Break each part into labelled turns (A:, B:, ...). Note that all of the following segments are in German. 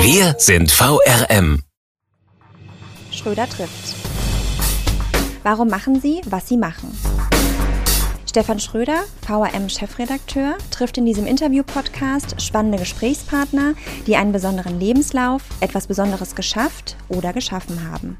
A: Wir sind VRM.
B: Schröder trifft. Warum machen Sie, was Sie machen? Stefan Schröder, VRM-Chefredakteur, trifft in diesem Interview-Podcast spannende Gesprächspartner, die einen besonderen Lebenslauf, etwas Besonderes geschafft oder geschaffen haben.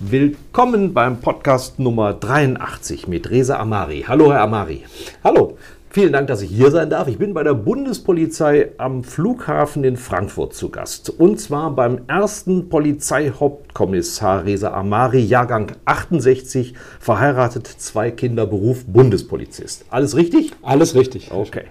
C: Willkommen beim Podcast Nummer 83 mit Reza Amari. Hallo, Herr Amari. Hallo. Vielen Dank, dass ich hier sein darf. Ich bin bei der Bundespolizei am Flughafen in Frankfurt zu Gast. Und zwar beim ersten Polizeihauptkommissar Reza Amari, Jahrgang 68, verheiratet, zwei Kinder, Beruf Bundespolizist. Alles richtig?
D: Alles richtig.
C: Okay.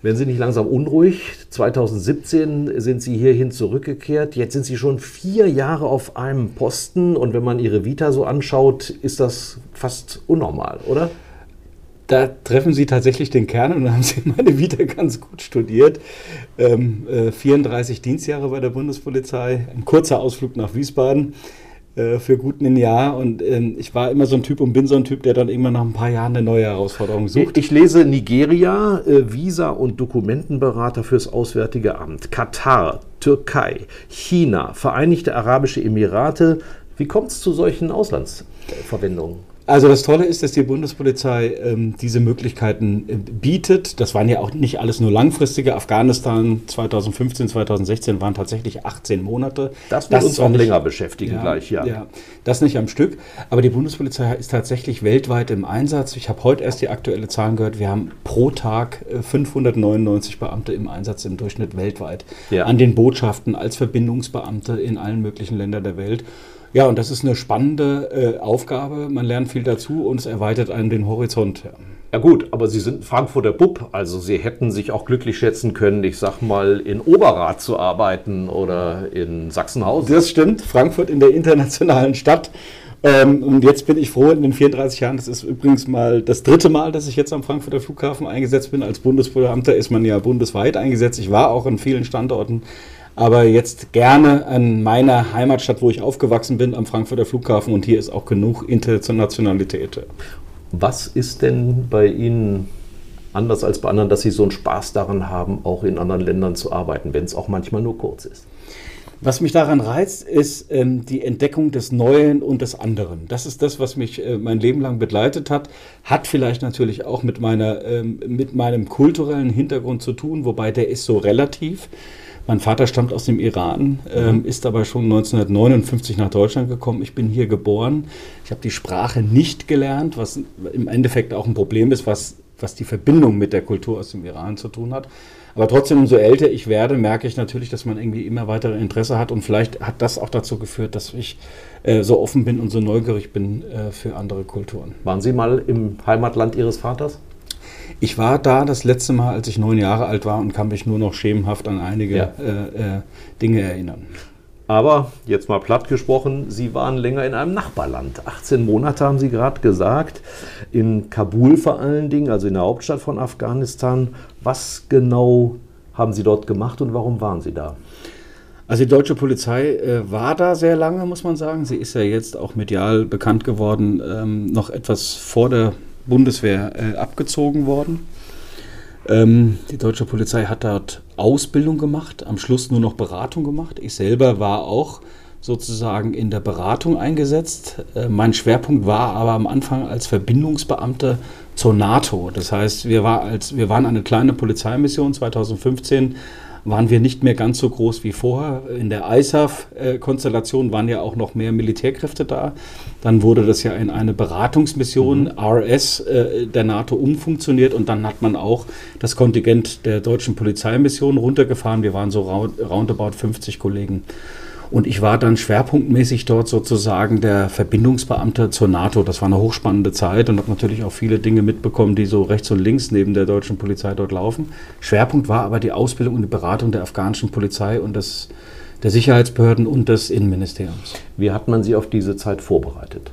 C: Werden Sie nicht langsam unruhig? 2017 sind Sie hierhin zurückgekehrt. Jetzt sind Sie schon vier Jahre auf einem Posten. Und wenn man Ihre Vita so anschaut, ist das fast unnormal, oder?
D: Da treffen Sie tatsächlich den Kern und haben Sie meine Vita ganz gut studiert. Ähm, äh, 34 Dienstjahre bei der Bundespolizei, ein kurzer Ausflug nach Wiesbaden äh, für gut ein Jahr. Und ähm, ich war immer so ein Typ und bin so ein Typ, der dann immer nach ein paar Jahren eine neue Herausforderung sucht.
C: Ich lese Nigeria, äh, Visa- und Dokumentenberater fürs Auswärtige Amt, Katar, Türkei, China, Vereinigte Arabische Emirate. Wie kommt es zu solchen Auslandsverwendungen?
D: Also das Tolle ist, dass die Bundespolizei ähm, diese Möglichkeiten äh, bietet. Das waren ja auch nicht alles nur langfristige. Afghanistan 2015, 2016 waren tatsächlich 18 Monate.
C: Das wird das uns auch nicht, länger beschäftigen
D: ja,
C: gleich, ja.
D: ja. Das nicht am Stück. Aber die Bundespolizei ist tatsächlich weltweit im Einsatz. Ich habe heute erst die aktuelle Zahlen gehört. Wir haben pro Tag 599 äh, Beamte im Einsatz im Durchschnitt weltweit. Ja. An den Botschaften als Verbindungsbeamte in allen möglichen Ländern der Welt. Ja, und das ist eine spannende äh, Aufgabe. Man lernt viel dazu und es erweitert einem den Horizont. Ja.
C: Ja gut, aber Sie sind Frankfurter Bub, also Sie hätten sich auch glücklich schätzen können, ich sag mal, in Oberrat zu arbeiten oder in Sachsenhausen.
D: Das stimmt, Frankfurt in der internationalen Stadt. Ähm, und jetzt bin ich froh in den 34 Jahren, das ist übrigens mal das dritte Mal, dass ich jetzt am Frankfurter Flughafen eingesetzt bin. Als Bundesbeamter ist man ja bundesweit eingesetzt. Ich war auch an vielen Standorten aber jetzt gerne an meiner Heimatstadt, wo ich aufgewachsen bin, am Frankfurter Flughafen und hier ist auch genug Internationalität.
C: Was ist denn bei Ihnen anders als bei anderen, dass Sie so einen Spaß daran haben, auch in anderen Ländern zu arbeiten, wenn es auch manchmal nur kurz ist?
D: Was mich daran reizt, ist ähm, die Entdeckung des Neuen und des anderen. Das ist das, was mich äh, mein Leben lang begleitet hat. Hat vielleicht natürlich auch mit, meiner, ähm, mit meinem kulturellen Hintergrund zu tun, wobei der ist so relativ. Mein Vater stammt aus dem Iran, ähm, mhm. ist aber schon 1959 nach Deutschland gekommen. Ich bin hier geboren. Ich habe die Sprache nicht gelernt, was im Endeffekt auch ein Problem ist, was, was die Verbindung mit der Kultur aus dem Iran zu tun hat. Aber trotzdem, umso älter ich werde, merke ich natürlich, dass man irgendwie immer weitere Interesse hat. Und vielleicht hat das auch dazu geführt, dass ich äh, so offen bin und so neugierig bin äh, für andere Kulturen.
C: Waren Sie mal im Heimatland Ihres Vaters?
D: Ich war da das letzte Mal, als ich neun Jahre alt war und kann mich nur noch schemenhaft an einige ja. äh, äh, Dinge erinnern.
C: Aber jetzt mal platt gesprochen, Sie waren länger in einem Nachbarland. 18 Monate haben Sie gerade gesagt, in Kabul vor allen Dingen, also in der Hauptstadt von Afghanistan. Was genau haben Sie dort gemacht und warum waren Sie da?
D: Also die deutsche Polizei äh, war da sehr lange, muss man sagen. Sie ist ja jetzt auch medial bekannt geworden, ähm, noch etwas vor der Bundeswehr äh, abgezogen worden. Ähm, die deutsche Polizei hat dort Ausbildung gemacht, am Schluss nur noch Beratung gemacht. Ich selber war auch sozusagen in der Beratung eingesetzt. Äh, mein Schwerpunkt war aber am Anfang als Verbindungsbeamter zur NATO. Das heißt, wir, war als, wir waren eine kleine Polizeimission 2015 waren wir nicht mehr ganz so groß wie vorher. In der ISAF-Konstellation waren ja auch noch mehr Militärkräfte da. Dann wurde das ja in eine Beratungsmission mhm. RS äh, der NATO umfunktioniert und dann hat man auch das Kontingent der deutschen Polizeimission runtergefahren. Wir waren so roundabout 50 Kollegen. Und ich war dann schwerpunktmäßig dort sozusagen der Verbindungsbeamte zur NATO. Das war eine hochspannende Zeit und habe natürlich auch viele Dinge mitbekommen, die so rechts und links neben der deutschen Polizei dort laufen. Schwerpunkt war aber die Ausbildung und die Beratung der afghanischen Polizei und des, der Sicherheitsbehörden und des Innenministeriums.
C: Wie hat man Sie auf diese Zeit vorbereitet?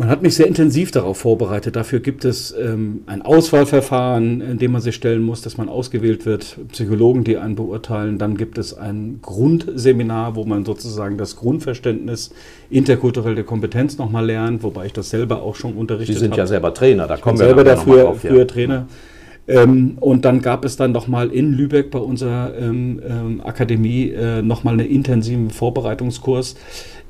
D: Man hat mich sehr intensiv darauf vorbereitet. Dafür gibt es ähm, ein Auswahlverfahren, in dem man sich stellen muss, dass man ausgewählt wird, Psychologen, die einen beurteilen. Dann gibt es ein Grundseminar, wo man sozusagen das Grundverständnis interkulturelle Kompetenz nochmal lernt, wobei ich das selber auch schon unterrichtet habe.
C: Sie sind hab. ja selber Trainer,
D: da kommen wir selber dafür, drauf, ja. früher Trainer. Ähm, und dann gab es dann nochmal in Lübeck bei unserer ähm, ähm, Akademie äh, nochmal einen intensiven Vorbereitungskurs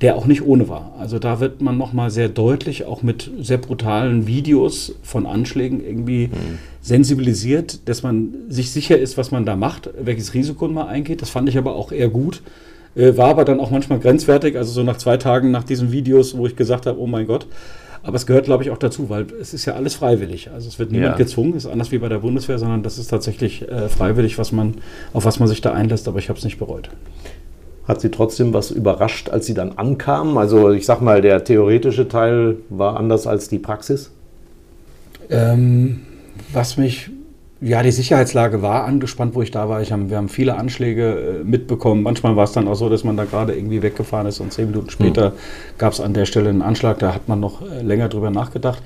D: der auch nicht ohne war. Also da wird man nochmal sehr deutlich, auch mit sehr brutalen Videos von Anschlägen irgendwie mhm. sensibilisiert, dass man sich sicher ist, was man da macht, welches Risiko man eingeht. Das fand ich aber auch eher gut. Äh, war aber dann auch manchmal grenzwertig, also so nach zwei Tagen nach diesen Videos, wo ich gesagt habe, oh mein Gott. Aber es gehört, glaube ich, auch dazu, weil es ist ja alles freiwillig. Also es wird niemand ja. gezwungen, ist anders wie bei der Bundeswehr, sondern das ist tatsächlich äh, freiwillig, was man, auf was man sich da einlässt, aber ich habe es nicht bereut
C: hat sie trotzdem was überrascht, als sie dann ankamen? Also ich sag mal, der theoretische Teil war anders als die Praxis?
D: Ähm, was mich, ja, die Sicherheitslage war angespannt, wo ich da war. Ich hab, wir haben viele Anschläge äh, mitbekommen. Manchmal war es dann auch so, dass man da gerade irgendwie weggefahren ist und zehn Minuten später hm. gab es an der Stelle einen Anschlag. Da hat man noch äh, länger drüber nachgedacht.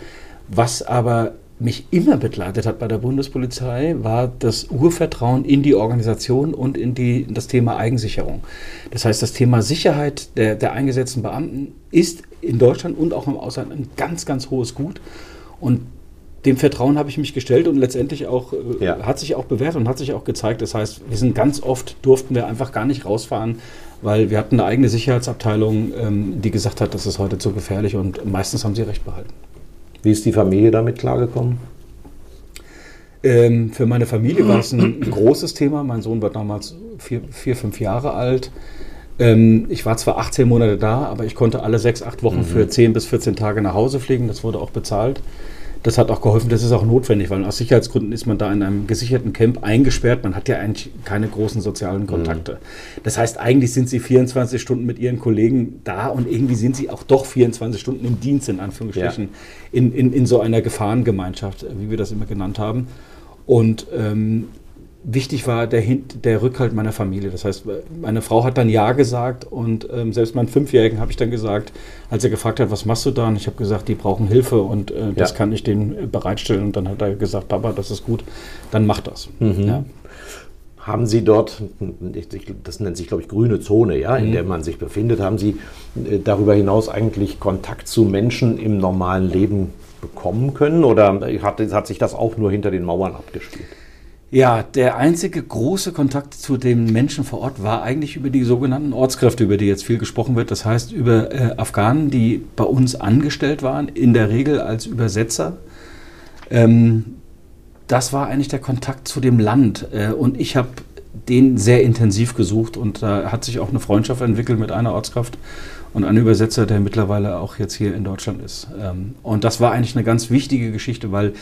D: Was aber mich immer begleitet hat bei der Bundespolizei, war das Urvertrauen in die Organisation und in, die, in das Thema Eigensicherung. Das heißt, das Thema Sicherheit der, der eingesetzten Beamten ist in Deutschland und auch im Ausland ein ganz, ganz hohes Gut. Und dem Vertrauen habe ich mich gestellt und letztendlich auch äh, ja. hat sich auch bewährt und hat sich auch gezeigt. Das heißt, wir sind ganz oft durften wir einfach gar nicht rausfahren, weil wir hatten eine eigene Sicherheitsabteilung, ähm, die gesagt hat, das ist heute zu gefährlich und meistens haben sie recht behalten.
C: Wie ist die Familie damit klargekommen?
D: Ähm, für meine Familie war es ein, großes Thema. Mein Sohn war damals vier, vier fünf Jahre alt. Ähm, ich war zwar 18 Monate da, aber ich konnte alle sechs, acht Wochen mhm. für 10 bis 14 Tage nach Hause fliegen. Das wurde auch bezahlt. Das hat auch geholfen, das ist auch notwendig, weil aus Sicherheitsgründen ist man da in einem gesicherten Camp eingesperrt. Man hat ja eigentlich keine großen sozialen Kontakte. Mhm. Das heißt, eigentlich sind sie 24 Stunden mit ihren Kollegen da und irgendwie sind sie auch doch 24 Stunden im Dienst, in Anführungsstrichen, ja. in, in, in so einer Gefahrengemeinschaft, wie wir das immer genannt haben. Und ähm, wichtig war der, der Rückhalt meiner Familie. Das heißt, meine Frau hat dann Ja gesagt und ähm, selbst meinen Fünfjährigen habe ich dann gesagt, als er gefragt hat, was machst du da? Und ich habe gesagt, die brauchen Hilfe und äh, das ja. kann ich denen bereitstellen. Und dann hat er gesagt, Papa, das ist gut, dann mach das.
C: Mhm. Ja. Haben Sie dort, das nennt sich, glaube ich, grüne Zone, ja, in mhm. der man sich befindet, haben Sie äh, darüber hinaus eigentlich Kontakt zu Menschen im normalen Leben bekommen können oder hat, hat sich das auch nur hinter den Mauern abgespielt?
D: Ja, der einzige große Kontakt zu den Menschen vor Ort war eigentlich über die sogenannten Ortskräfte, über die jetzt viel gesprochen wird. Das heißt über äh, Afghanen, die bei uns angestellt waren, in der Regel als Übersetzer. Ähm, das war eigentlich der Kontakt zu dem Land. Äh, und ich habe den sehr intensiv gesucht und da hat sich auch eine Freundschaft entwickelt mit einer Ortskraft und einem Übersetzer, der mittlerweile auch jetzt hier in Deutschland ist. Ähm, und das war eigentlich eine ganz wichtige Geschichte, weil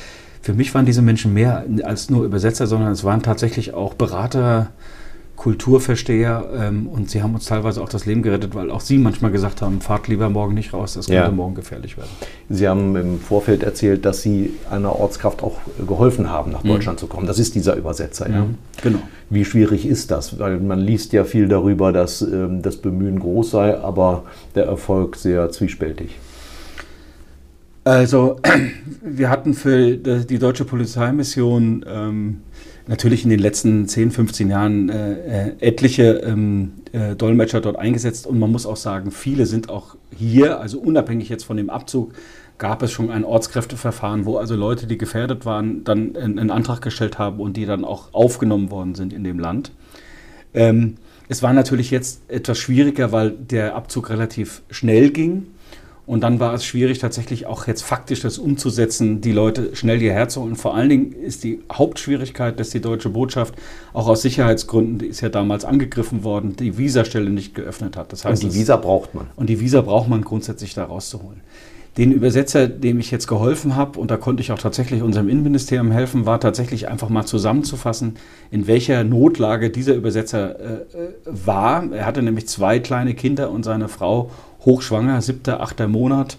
D: für mich waren diese Menschen mehr als nur Übersetzer, sondern es waren tatsächlich auch Berater, Kulturversteher ähm, und sie haben uns teilweise auch das Leben gerettet, weil auch sie manchmal gesagt haben, fahrt lieber morgen nicht raus, das könnte ja. morgen gefährlich werden.
C: Sie haben im Vorfeld erzählt, dass Sie einer Ortskraft auch geholfen haben, nach mhm. Deutschland zu kommen. Das ist dieser Übersetzer, ja. Mhm. Genau. Wie schwierig ist das? Weil man liest ja viel darüber, dass ähm, das Bemühen groß sei, aber der Erfolg sehr zwiespältig.
D: Also, wir hatten für die deutsche Polizeimission ähm, natürlich in den letzten 10, 15 Jahren äh, äh, etliche ähm, äh, Dolmetscher dort eingesetzt und man muss auch sagen, viele sind auch hier, also unabhängig jetzt von dem Abzug, gab es schon ein Ortskräfteverfahren, wo also Leute, die gefährdet waren, dann einen Antrag gestellt haben und die dann auch aufgenommen worden sind in dem Land. Ähm, es war natürlich jetzt etwas schwieriger, weil der Abzug relativ schnell ging. Und dann war es schwierig, tatsächlich auch jetzt faktisch das umzusetzen, die Leute schnell hierher zu holen. Vor allen Dingen ist die Hauptschwierigkeit, dass die deutsche Botschaft auch aus Sicherheitsgründen, die ist ja damals angegriffen worden, die Visastelle nicht geöffnet hat.
C: Das heißt, und die Visa braucht man.
D: Und die Visa braucht man grundsätzlich da rauszuholen. den Übersetzer, dem ich jetzt geholfen habe, und da konnte ich auch tatsächlich unserem Innenministerium helfen, war tatsächlich einfach mal zusammenzufassen, in welcher Notlage dieser Übersetzer äh, äh war. Er hatte nämlich zwei kleine Kinder und seine Frau hochschwanger, siebter, achter Monat,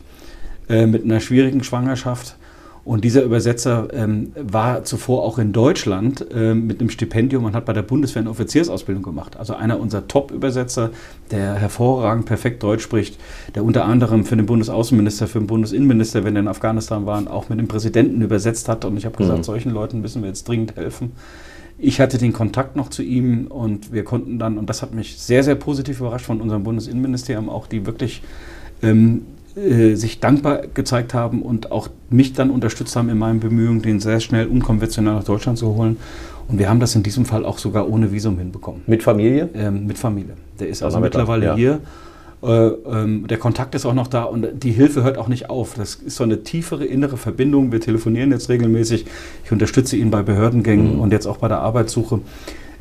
D: äh, mit einer schwierigen Schwangerschaft. Und dieser Übersetzer ähm, war zuvor auch in Deutschland äh, mit einem Stipendium und hat bei der Bundeswehr eine Offiziersausbildung gemacht. Also einer unserer Top-Übersetzer, der hervorragend perfekt Deutsch spricht, der unter anderem für den Bundesaußenminister, für den Bundesinnenminister, wenn er in Afghanistan waren, auch mit dem Präsidenten übersetzt hat. Und ich habe gesagt, mhm. solchen Leuten müssen wir jetzt dringend helfen. Ich hatte den Kontakt noch zu ihm und wir konnten dann, und das hat mich sehr, sehr positiv überrascht von unserem Bundesinnenministerium, auch die wirklich ähm, äh, sich dankbar gezeigt haben und auch mich dann unterstützt haben in meinen Bemühungen, den sehr schnell unkonventionell nach Deutschland zu holen. Und wir haben das in diesem Fall auch sogar ohne Visum hinbekommen.
C: Mit Familie?
D: Ähm, mit Familie. Der ist also mittlerweile ja. hier. Äh, ähm, der Kontakt ist auch noch da und die Hilfe hört auch nicht auf. Das ist so eine tiefere innere Verbindung. Wir telefonieren jetzt regelmäßig. Ich unterstütze ihn bei Behördengängen mhm. und jetzt auch bei der Arbeitssuche.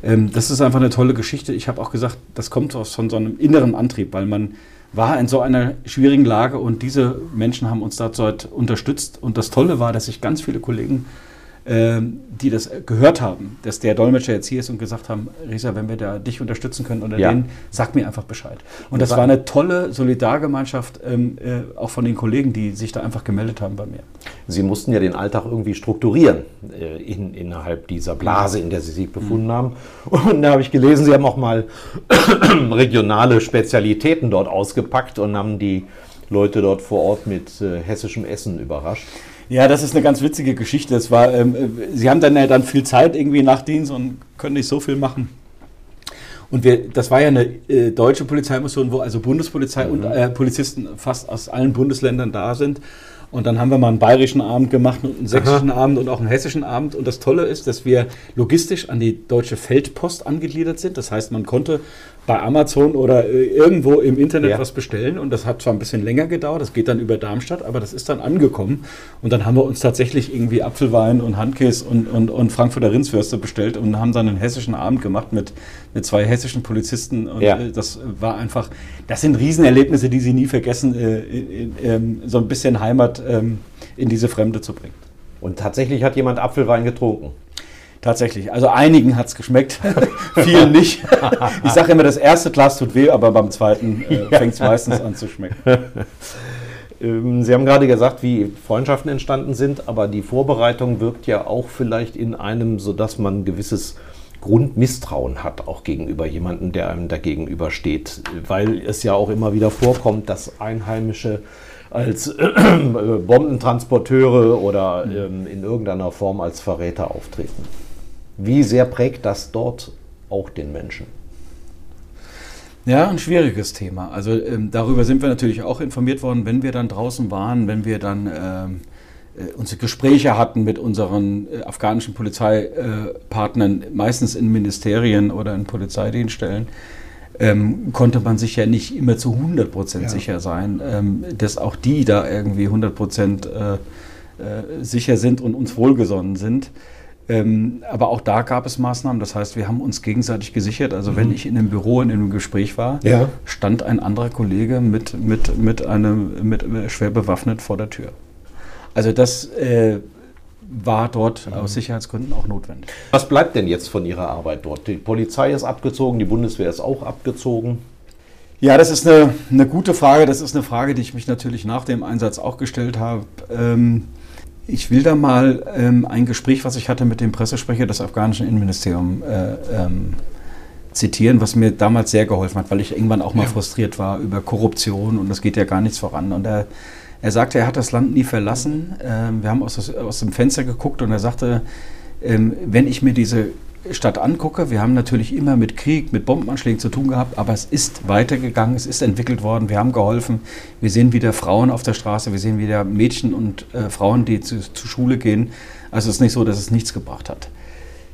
D: Ähm, das ist einfach eine tolle Geschichte. Ich habe auch gesagt, das kommt aus von so einem inneren Antrieb, weil man war in so einer schwierigen Lage und diese Menschen haben uns dazu unterstützt. Und das Tolle war, dass sich ganz viele Kollegen, die das gehört haben, dass der Dolmetscher jetzt hier ist und gesagt haben, Risa, wenn wir da dich unterstützen können oder ja. den, sag mir einfach Bescheid. Und das war eine tolle Solidargemeinschaft, ähm, äh, auch von den Kollegen, die sich da einfach gemeldet haben bei mir.
C: Sie mussten ja den Alltag irgendwie strukturieren äh, in, innerhalb dieser Blase, in der Sie sich befunden mhm. haben. Und da habe ich gelesen, Sie haben auch mal regionale Spezialitäten dort ausgepackt und haben die Leute dort vor Ort mit äh, hessischem Essen überrascht.
D: Ja, das ist eine ganz witzige Geschichte. Das war, ähm, äh, Sie haben dann ja dann viel Zeit irgendwie nach Dienst und können nicht so viel machen. Und wir, das war ja eine äh, deutsche Polizeimission, wo also Bundespolizei mhm. und äh, Polizisten fast aus allen Bundesländern da sind. Und dann haben wir mal einen bayerischen Abend gemacht und einen sächsischen Aha. Abend und auch einen hessischen Abend. Und das Tolle ist, dass wir logistisch an die deutsche Feldpost angegliedert sind. Das heißt, man konnte bei Amazon oder äh, irgendwo im Internet ja. was bestellen und das hat zwar ein bisschen länger gedauert, das geht dann über Darmstadt, aber das ist dann angekommen und dann haben wir uns tatsächlich irgendwie Apfelwein und Handkäse und, und, und Frankfurter Rindswürste bestellt und haben dann einen hessischen Abend gemacht mit, mit zwei hessischen Polizisten und ja. Äh, das war einfach, das sind Riesenerlebnisse, die sie nie vergessen, äh, in, so ein bisschen Heimat ähm, in diese Fremde zu bringen.
C: Und tatsächlich hat jemand Apfelwein getrunken?
D: Tatsächlich. Also einigen hat es geschmeckt, vielen nicht. Ich sage immer, das erste Glas tut weh, aber beim zweiten äh, fängt es meistens an zu schmecken.
C: Ähm, Sie haben gerade gesagt, wie Freundschaften entstanden sind, aber die Vorbereitung wirkt ja auch vielleicht in einem, sodass man ein gewisses Grundmisstrauen hat, auch gegenüber jemandem, der einem da gegenübersteht. Weil es ja auch immer wieder vorkommt, dass Einheimische als äh, Bombentransporteure oder ähm, in irgendeiner Form als Verräter auftreten. Wie sehr prägt das dort auch den Menschen?
D: Ja, ein schwieriges Thema. Also ähm, darüber sind wir natürlich auch informiert worden, wenn wir dann draußen waren, wenn wir dann ähm, äh, unsere Gespräche hatten mit unseren äh, afghanischen Polizeipartnern, äh, meistens in Ministerien oder in Polizeidienststellen, ähm, konnte man sich ja nicht immer zu 100 Prozent ja. sicher sein, ähm, dass auch die da irgendwie 100 Prozent äh, äh, sicher sind und uns wohlgesonnen sind. Ähm, aber auch da gab es Maßnahmen. Das heißt, wir haben uns gegenseitig gesichert. Also mhm. wenn ich in einem Büro in einem Gespräch war, ja. stand ein anderer Kollege mit, mit, mit einem mit, schwer bewaffnet vor der Tür. Also das äh, war dort mhm. aus Sicherheitsgründen auch notwendig.
C: Was bleibt denn jetzt von Ihrer Arbeit dort? Die Polizei ist abgezogen, die Bundeswehr ist auch abgezogen.
D: Ja, das ist eine, eine gute Frage. Das ist eine Frage, die ich mich natürlich nach dem Einsatz auch gestellt habe. Ähm, ich will da mal ähm, ein Gespräch, was ich hatte mit dem Pressesprecher des afghanischen Innenministeriums, äh, ähm, zitieren, was mir damals sehr geholfen hat, weil ich irgendwann auch mal ja. frustriert war über Korruption und es geht ja gar nichts voran. Und er, er sagte, er hat das Land nie verlassen. Ähm, wir haben aus, aus, dem Fenster geguckt und er sagte, ähm, wenn ich mir diese Stadt angucke, wir haben natürlich immer mit Krieg, mit Bombenanschlägen zu tun gehabt, aber es ist weitergegangen, es ist entwickelt worden, wir haben geholfen. Wir sehen wieder Frauen auf der Straße, wir sehen wieder Mädchen und äh, Frauen, die zu, Schule gehen. Also es ist nicht so, dass es nichts gebracht hat.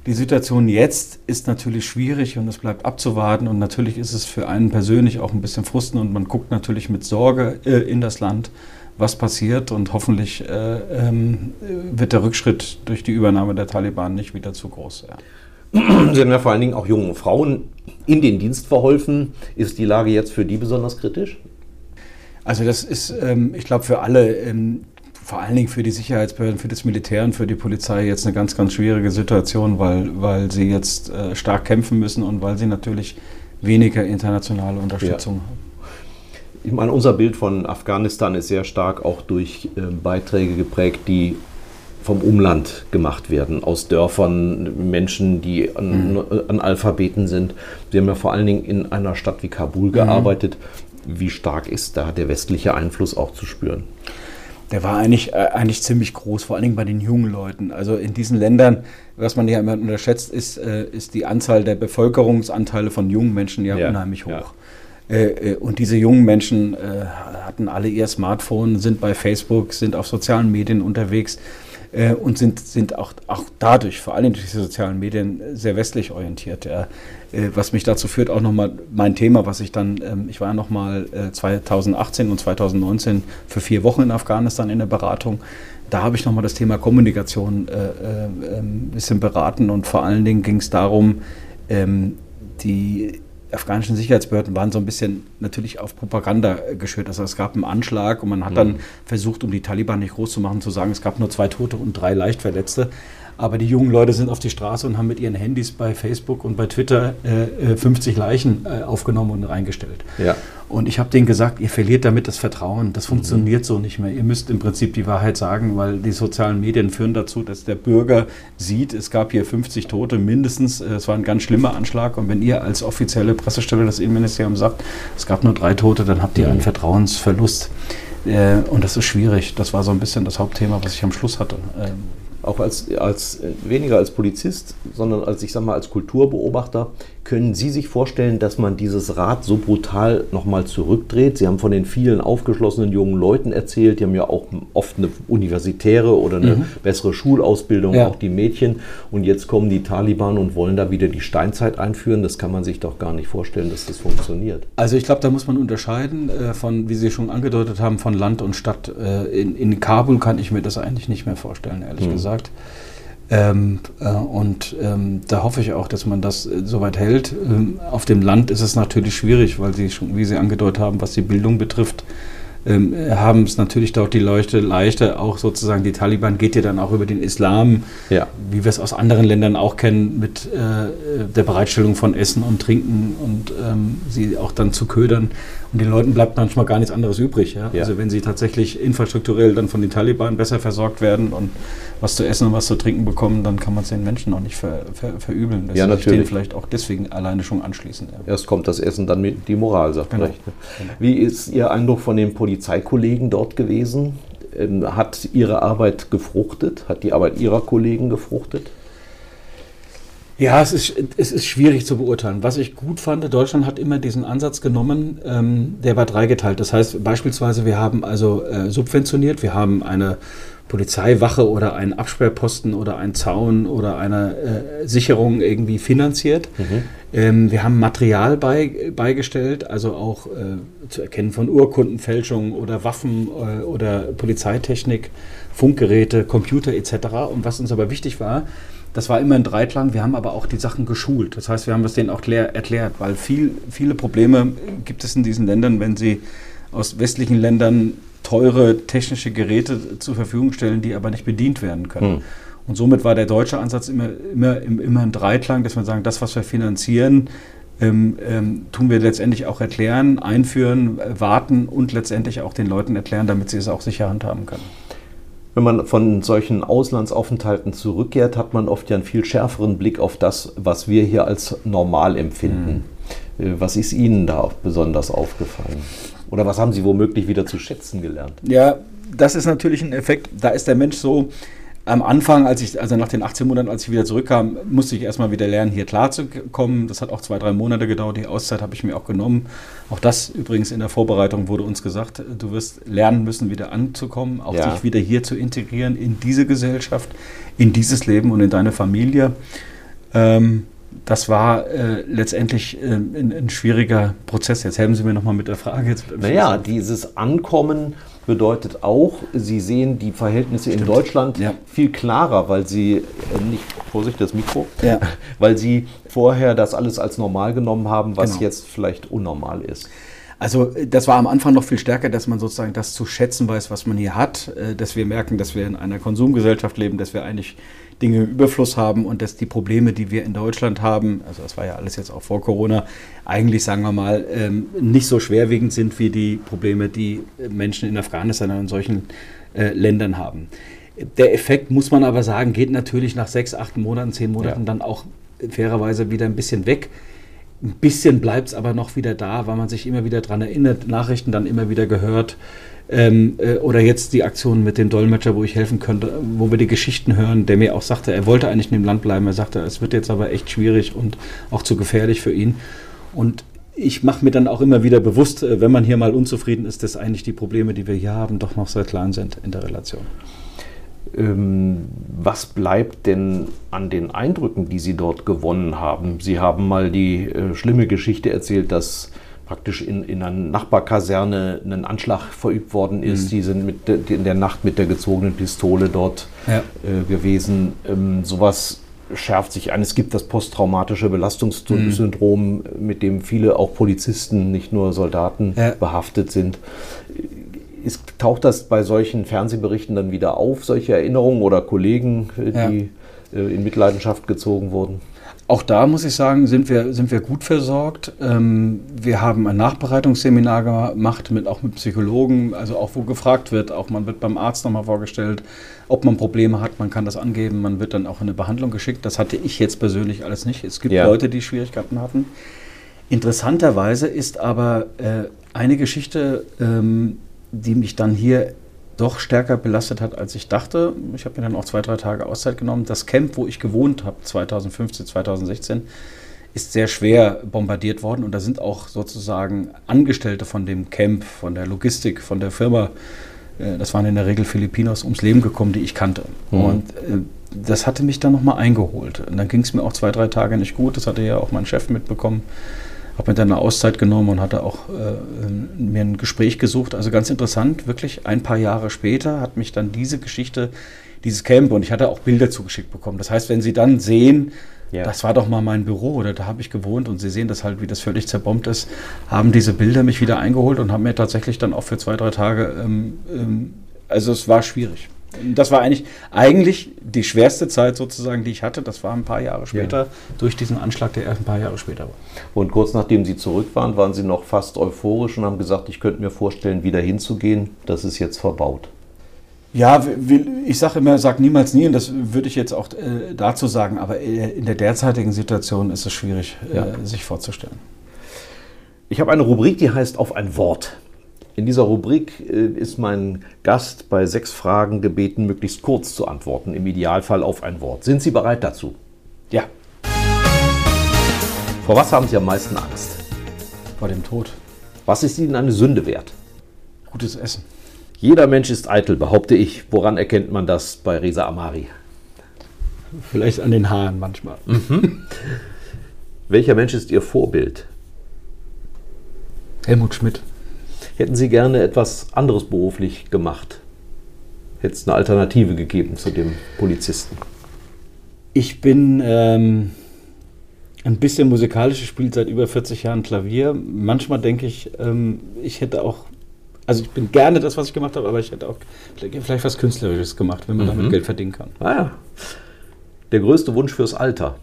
D: Die Situation jetzt ist natürlich schwierig und es bleibt abzuwarten und natürlich ist es für einen persönlich auch ein bisschen frustrend und man guckt natürlich mit Sorge äh, in das Land, was passiert und hoffentlich äh, ähm, wird der Rückschritt durch die Übernahme der Taliban nicht wieder zu groß. Ja.
C: Sie haben ja vor allen Dingen auch jungen Frauen in den Dienst verholfen. Ist die Lage jetzt für die besonders kritisch?
D: Also das ist, ähm, ich glaube, für alle, ähm, vor allen Dingen für die Sicherheitsbehörden, für das Militär und für die Polizei jetzt eine ganz, ganz schwierige Situation, weil, weil sie jetzt äh, stark kämpfen müssen und weil sie natürlich weniger internationale Unterstützung ja. haben.
C: Ich meine, unser Bild von Afghanistan ist sehr stark auch durch äh, Beiträge geprägt, die vom Umland gemacht werden, aus Dörfern, Menschen, die an, mhm. Analphabeten sind. Sie haben ja vor allen Dingen in einer Stadt wie Kabul mhm. gearbeitet. Wie stark ist da der westliche Einfluss auch zu spüren?
D: Der war eigentlich, äh, eigentlich ziemlich groß, vor allen Dingen bei den jungen Leuten. Also in diesen Ländern, was man ja immer unterschätzt, ist, äh, ist die Anzahl der Bevölkerungsanteile von jungen Menschen ja, ja unheimlich hoch. Ja. Äh, äh, und diese jungen Menschen äh, hatten alle ihr Smartphone, sind bei Facebook, sind auf sozialen Medien unterwegs und sind, sind auch, auch dadurch, vor allem durch die sozialen Medien, sehr westlich orientiert. Ja. was mich dazu führt, auch nochmal mein Thema, was ich dann, ähm, ich war nochmal 2018 und 2019 für vier Wochen in Afghanistan in der Beratung. Da habe ich nochmal das Thema Kommunikation ein ähm, bisschen beraten und vor allen Dingen ging es darum, ähm, die afghanischen Sicherheitsbehörden waren so ein bisschen natürlich auf Propaganda geschürt. Also es gab einen Anschlag und man hat mhm. dann versucht, um die Taliban nicht groß zu machen, zu sagen, es gab nur zwei Tote und drei Leichtverletzte. Aber die jungen Leute sind auf die Straße und haben mit ihren Handys bei Facebook und bei Twitter äh, 50 äh, Leichen äh, aufgenommen und reingestellt. Ja. Und ich habe denen gesagt, ihr verliert damit das Vertrauen. Das funktioniert mhm. so nicht mehr. Ihr müsst im Prinzip die Wahrheit sagen, weil die sozialen Medien führen dazu, dass der Bürger sieht, es gab hier 50 Tote mindestens. Äh, es war ein ganz schlimmer Anschlag. Und wenn ihr als offizielle Pressestelle des Innenministeriums sagt, es gab nur drei Tote, dann habt ihr mhm. einen Vertrauensverlust. Äh, und das ist schwierig. Das war so ein bisschen das Hauptthema, was ich am Schluss hatte. Ähm,
C: auch als, als weniger als Polizist, sondern als ich sag mal als Kulturbeobachter, können Sie sich vorstellen, dass man dieses Rad so brutal nochmal zurückdreht? Sie haben von den vielen aufgeschlossenen jungen Leuten erzählt, die haben ja auch oft eine universitäre oder eine mhm. bessere Schulausbildung, ja. auch die Mädchen. Und jetzt kommen die Taliban und wollen da wieder die Steinzeit einführen. Das kann man sich doch gar nicht vorstellen, dass das funktioniert.
D: Also ich glaube, da muss man unterscheiden äh, von, wie Sie schon angedeutet haben, von Land und Stadt. Äh, in, in Kabul kann ich mir das eigentlich nicht mehr vorstellen, ehrlich mhm. gesagt. Ähm, äh, und ähm, da hoffe ich auch, dass man das äh, soweit hält. Ähm, auf dem Land ist es natürlich schwierig, weil Sie schon, wie Sie angedeutet haben, was die Bildung betrifft, ähm, haben es natürlich dort die Leute leichter, auch sozusagen die Taliban geht ja dann auch über den Islam, ja. wie wir es aus anderen Ländern auch kennen, mit äh, der Bereitstellung von Essen und Trinken und ähm, sie auch dann zu ködern. Und den Leuten bleibt manchmal gar nichts anderes übrig. Ja? Ja. Also wenn sie tatsächlich infrastrukturell dann von den Taliban besser versorgt werden und was zu essen und was zu trinken bekommen, dann kann man es den Menschen auch nicht ver, ver, verübeln.
C: Das ja, natürlich.
D: vielleicht auch deswegen alleine schon anschließen. Ja.
C: Erst kommt das Essen, dann mit die Moral, sagt genau. recht. Genau. Wie ist Ihr Eindruck von den Polizeikollegen dort gewesen? Ähm, hat Ihre Arbeit gefruchtet? Hat die Arbeit Ihrer Kollegen gefruchtet?
D: Ja, es ist, es ist schwierig zu beurteilen. Was ich gut fand, Deutschland hat immer diesen Ansatz genommen, ähm, der war dreigeteilt. Das heißt beispielsweise, wir haben also äh, subventioniert, wir haben eine Polizeiwache oder einen Absperrposten oder einen Zaun oder eine äh, Sicherung irgendwie finanziert. Mhm. Ähm, wir haben Material bei, beigestellt, also auch äh, zu erkennen von Urkundenfälschungen oder Waffen äh, oder Polizeitechnik, Funkgeräte, Computer etc. Und was uns aber wichtig war, das war immer ein Dreiklang. Wir haben aber auch die Sachen geschult. Das heißt, wir haben es denen auch erklärt, weil viel, viele Probleme gibt es in diesen Ländern, wenn sie aus westlichen Ländern teure technische Geräte zur Verfügung stellen, die aber nicht bedient werden können. Hm. Und somit war der deutsche Ansatz immer, immer, immer ein Dreiklang, dass wir sagen, das, was wir finanzieren, ähm, ähm, tun wir letztendlich auch erklären, einführen, warten und letztendlich auch den Leuten erklären, damit sie es auch sicher handhaben können.
C: Wenn man von solchen Auslandsaufenthalten zurückkehrt, hat man oft ja einen viel schärferen Blick auf das, was wir hier als normal empfinden. Mhm. Was ist Ihnen da besonders aufgefallen? Oder was haben Sie womöglich wieder zu schätzen gelernt?
D: Ja, das ist natürlich ein Effekt. Da ist der Mensch so, am Anfang, als ich, also nach den 18 Monaten, als ich wieder zurückkam, musste ich erstmal wieder lernen, hier klarzukommen. Das hat auch zwei, drei Monate gedauert. Die Auszeit habe ich mir auch genommen. Auch das übrigens in der Vorbereitung wurde uns gesagt, du wirst lernen müssen, wieder anzukommen, auch ja. dich wieder hier zu integrieren in diese Gesellschaft, in dieses Leben und in deine Familie. Ähm, das war äh, letztendlich äh, ein, ein, schwieriger Prozess. Jetzt helfen Sie mir nochmal mit der Frage. Jetzt,
C: naja, dieses Ankommen bedeutet auch, Sie sehen die Verhältnisse Stimmt. in Deutschland ja. viel klarer, weil Sie äh, nicht, Vorsicht, das Mikro, ja. weil Sie vorher das alles als normal genommen haben, was genau. jetzt vielleicht unnormal ist.
D: Also das war am Anfang noch viel stärker, dass man sozusagen das zu schätzen weiß, was man hier hat, äh, dass wir merken, dass wir in einer Konsumgesellschaft leben, dass wir eigentlich Dinge im Überfluss haben und dass die Probleme, die wir in Deutschland haben, also das war ja alles jetzt auch vor Corona, eigentlich, sagen wir mal, ähm, nicht so schwerwiegend sind wie die Probleme, die Menschen in Afghanistan und in solchen äh, Ländern haben. Der Effekt, muss man aber sagen, geht natürlich nach sechs, acht Monaten, zehn Monaten ja. dann auch fairerweise wieder ein bisschen weg. Ein bisschen bleibt es aber noch wieder da, weil man sich immer wieder daran erinnert, Nachrichten dann immer wieder gehört. Ähm, äh, oder jetzt die Aktion mit dem Dolmetscher, wo ich helfen könnte, wo wir die Geschichten hören, der mir auch sagte, er wollte eigentlich in dem Land bleiben. Er sagte, es wird jetzt aber echt schwierig und auch zu gefährlich für ihn. Und ich mache mir dann auch immer wieder bewusst, äh, wenn man hier mal unzufrieden ist, dass eigentlich die Probleme, die wir hier haben, doch noch sehr klein sind in der Relation.
C: Ähm, was bleibt denn an den Eindrücken, die Sie dort gewonnen haben? Sie haben mal die äh, schlimme Geschichte erzählt, dass praktisch in, in einer Nachbarkaserne ein Anschlag verübt worden ist. Mhm. Die sind mit de, in der Nacht mit der gezogenen Pistole dort ja. äh, gewesen. Ähm, sowas schärft sich ein. Es gibt das posttraumatische Belastungssyndrom, mhm. mit dem viele auch Polizisten, nicht nur Soldaten, ja. behaftet sind ist, taucht das bei solchen Fernsehberichten dann wieder auf, solche Erinnerungen oder Kollegen, äh, die ja. Äh, in Mitleidenschaft gezogen wurden?
D: Auch da muss ich sagen, sind wir, sind wir gut versorgt. Ähm, wir haben ein Nachbereitungsseminar gemacht, mit, auch mit Psychologen, also auch wo gefragt wird, auch man wird beim Arzt nochmal vorgestellt, ob man Probleme hat, man kann das angeben, man wird dann auch in eine Behandlung geschickt. Das hatte ich jetzt persönlich alles nicht. Es gibt ja. Leute, die Schwierigkeiten hatten. Interessanterweise ist aber äh, eine Geschichte, ähm, die mich dann hier doch stärker belastet hat, als ich dachte. Ich habe mir dann auch zwei, drei Tage Auszeit genommen. Das Camp, wo ich gewohnt habe, 2015, 2016, ist sehr schwer bombardiert worden und da sind auch sozusagen Angestellte von dem Camp, von der Logistik, von der Firma, äh, das waren in der Regel Filipinos, ums Leben gekommen, die ich kannte. Mhm. Und äh, das hatte mich dann nochmal eingeholt. Und dann ging es mir auch zwei, drei Tage nicht gut. Das hatte ja auch mein Chef mitbekommen habe mir dann eine Auszeit genommen und hatte auch äh, mir ein Gespräch gesucht. Also ganz interessant, wirklich ein paar Jahre später hat mich dann diese Geschichte, dieses Camp und ich hatte auch Bilder zugeschickt bekommen. Das heißt, wenn Sie dann sehen, ja. das war doch mal mein Büro oder da habe ich gewohnt und Sie sehen das halt, wie das völlig zerbombt ist, haben diese Bilder mich wieder eingeholt und haben mir tatsächlich dann auch für zwei, drei Tage, ähm, ähm, also es war schwierig. Das war eigentlich, eigentlich die schwerste Zeit sozusagen, die ich hatte. Das war ein paar Jahre später, ja. durch diesen Anschlag, der erst ein paar Jahre später war.
C: Und kurz nachdem Sie zurück waren, waren Sie noch fast euphorisch und haben gesagt, ich könnte mir vorstellen, wieder hinzugehen. Das ist jetzt verbaut.
D: Ja, ich sage immer, sag niemals nie, und das würde ich jetzt auch äh, dazu sagen, aber äh, in der derzeitigen Situation ist es schwierig, äh, ja. sich vorzustellen.
C: Ich habe eine Rubrik, die heißt Auf ein Wort. In dieser Rubrik äh, ist mein Gast bei sechs Fragen gebeten, möglichst kurz zu antworten, im Idealfall auf ein Wort. Sind Sie bereit dazu?
D: Ja.
C: Vor was haben Sie am meisten Angst?
D: Vor dem Tod.
C: Was ist Ihnen eine Sünde wert?
D: Gutes Essen.
C: Jeder Mensch ist eitel, behaupte ich. Woran erkennt man das bei Reza Amari?
D: Vielleicht an den Haaren manchmal. Mhm.
C: Welcher Mensch ist Ihr Vorbild?
D: Helmut Schmidt.
C: Hätten Sie gerne etwas anderes beruflich gemacht? Hätte es eine Alternative gegeben zu dem Polizisten?
D: Ich bin ähm, ein bisschen musikalisch, ich spiele seit über 40 Jahren Klavier. Manchmal denke ich, ähm, ich hätte auch, also ich bin gerne das, was ich gemacht habe, aber ich hätte auch vielleicht was Künstlerisches gemacht, wenn man mhm. damit Geld verdienen kann.
C: Ah ja. Der größte Wunsch fürs Alter?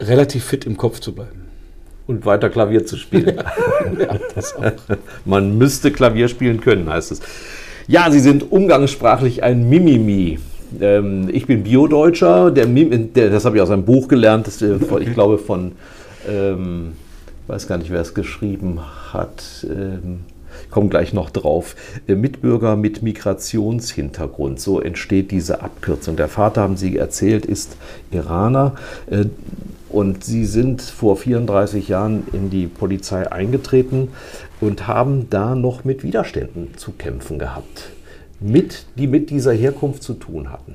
D: Relativ fit im Kopf zu bleiben
C: und weiter Klavier zu spielen. ja, Man müsste Klavier spielen können, heißt es. Ja, Sie sind umgangssprachlich ein Mimimi. Ähm, ich bin Biodeutscher, der, der, das habe ich aus einem Buch gelernt, das, äh, ich glaube von, ähm, weiß gar nicht, wer es geschrieben hat. Ähm, ich komme gleich noch drauf. Äh, Mitbürger mit Migrationshintergrund, so entsteht diese Abkürzung. Der Vater, haben Sie erzählt, ist Iraner. Äh, und sie sind vor 34 Jahren in die Polizei eingetreten und haben da noch mit Widerständen zu kämpfen gehabt, mit, die mit dieser Herkunft zu tun hatten.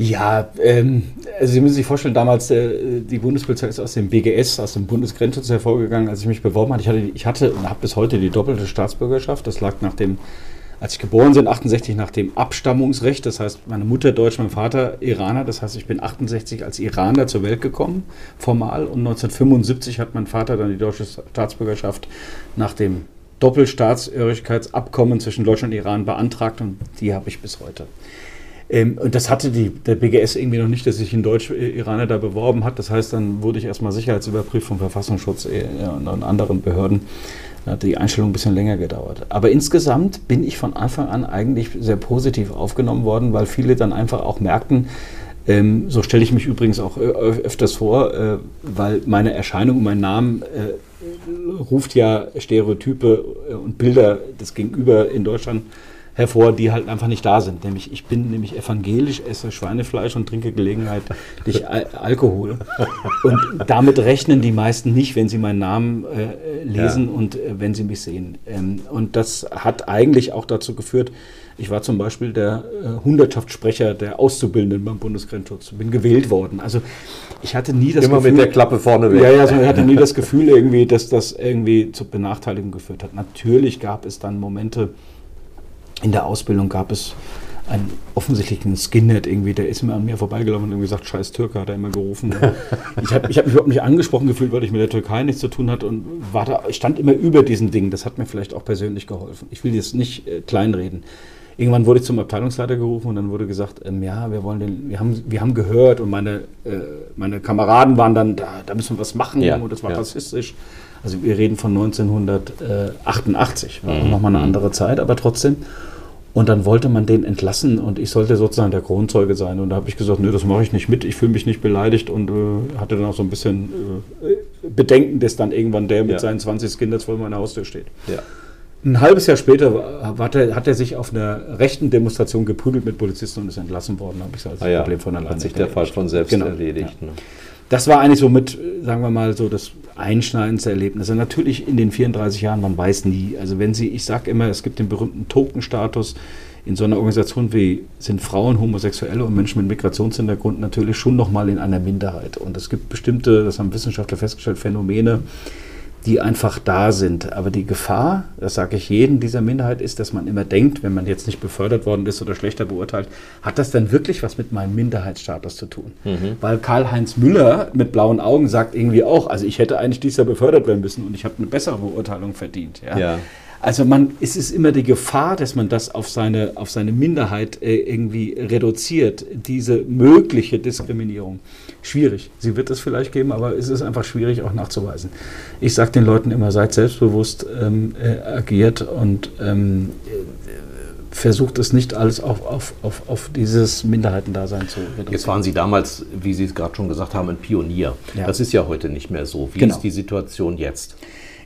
D: Ja, ähm, also Sie müssen sich vorstellen, damals äh, die Bundespolizei ist aus dem BGS, aus dem Bundesgrenzschutz hervorgegangen, als ich mich beworben hatte. Ich hatte, ich hatte und habe bis heute die doppelte Staatsbürgerschaft. Das lag nach dem als ich geboren bin, 68 nach dem Abstammungsrecht, das heißt meine Mutter Deutsch, mein Vater Iraner, das heißt ich bin 68 als Iraner zur Welt gekommen, formal, und 1975 hat mein Vater dann die deutsche Staatsbürgerschaft nach dem Doppelstaatsgehörigkeitsabkommen zwischen Deutschland und Iran beantragt und die habe ich bis heute. Ähm, und das hatte die, der BGS irgendwie noch nicht, dass sich ein Deutsch-Iraner da beworben hat. Das heißt, dann wurde ich erstmal sicherheitsüberprüft vom Verfassungsschutz äh, und anderen Behörden. Da hat die Einstellung ein bisschen länger gedauert. Aber insgesamt bin ich von Anfang an eigentlich sehr positiv aufgenommen worden, weil viele dann einfach auch merkten, ähm, so stelle ich mich übrigens auch öfters vor, äh, weil meine Erscheinung mein Name äh, ruft ja Stereotype äh, und Bilder des Gegenüber in Deutschland hervor, die halt einfach nicht da sind. Nämlich, ich bin nämlich evangelisch, esse Schweinefleisch und trinke Gelegenheit durch Al Alkohol. Und damit rechnen die meisten nicht, wenn sie meinen Namen äh, lesen ja. und äh, wenn sie mich sehen. Ähm, und das hat eigentlich auch dazu geführt, ich war zum Beispiel der äh, Hundertschaftssprecher der Auszubildenden beim Bundesgrenzschutz, bin gewählt worden. Also ich hatte nie das
C: Immer Gefühl... Immer mit der Klappe vorne
D: weg. Ja, ja, also ich hatte nie das Gefühl irgendwie, dass das irgendwie zur Benachteiligung geführt hat. Natürlich gab es dann Momente, in der Ausbildung gab es einen offensichtlichen Skinhead irgendwie, der ist immer an mir vorbeigelaufen und gesagt, scheiß Türke, hat er immer gerufen. ich habe ich hab mich überhaupt nicht angesprochen gefühlt, weil ich mit der Türkei nichts zu tun hatte und war da, ich stand immer über diesen Dingen. Das hat mir vielleicht auch persönlich geholfen. Ich will jetzt nicht äh, kleinreden. Irgendwann wurde ich zum Abteilungsleiter gerufen und dann wurde gesagt, ähm, ja, wir wollen den, wir haben, wir haben gehört und meine, äh, meine Kameraden waren dann, da, da müssen wir was machen ja, und das war ja. rassistisch. Also wir reden von 1988, war mhm. nochmal eine andere Zeit, aber trotzdem. Und dann wollte man den entlassen und ich sollte sozusagen der Kronzeuge sein. Und da habe ich gesagt, nö, das mache ich nicht mit, ich fühle mich nicht beleidigt und äh, hatte dann auch so ein bisschen äh, Bedenken, dass dann irgendwann der mit ja. seinen 20 Kindern vor meiner Haustür steht. Ja. Ein halbes Jahr später hat er, hat er, sich auf einer rechten Demonstration geprügelt mit Polizisten und ist entlassen worden. Da habe ich
C: als ah ja, Problem von alleine. Hat sich der Fall von selbst genau. erledigt. Ja. Ne?
D: Das war eigentlich so mit, sagen wir mal, so das einschneidendste Erlebnis. Also natürlich in den 34 Jahren, man weiß nie. Also wenn Sie, ich sage immer, es gibt den berühmten Token-Status. In so einer Organisation wie sind Frauen, Homosexuelle und Menschen mit Migrationshintergrund natürlich schon nochmal in einer Minderheit. Und es gibt bestimmte, das haben Wissenschaftler festgestellt, Phänomene, die einfach da sind. Aber die Gefahr, das sage ich jedem dieser Minderheit, ist, dass man immer denkt, wenn man jetzt nicht befördert worden ist oder schlechter beurteilt, hat das denn wirklich was mit meinem Minderheitsstatus zu tun? Mhm. Weil Karl-Heinz Müller mit blauen Augen sagt irgendwie auch, also ich hätte eigentlich dieses Jahr befördert werden müssen und ich habe eine bessere Beurteilung verdient. Ja. ja. Also man, es ist immer die Gefahr, dass man das auf seine, auf seine Minderheit äh, irgendwie reduziert, diese mögliche Diskriminierung. Schwierig. Sie wird es vielleicht geben, aber es ist einfach schwierig auch nachzuweisen. Ich sage den Leuten immer, seid selbstbewusst, ähm, äh, agiert und ähm, versucht es nicht alles auf, auf, auf, auf dieses Minderheitendasein zu
C: reduzieren. Jetzt waren Sie damals, wie Sie es gerade schon gesagt haben, ein Pionier. Ja. Das ist ja heute nicht mehr so. Wie genau. ist die Situation jetzt?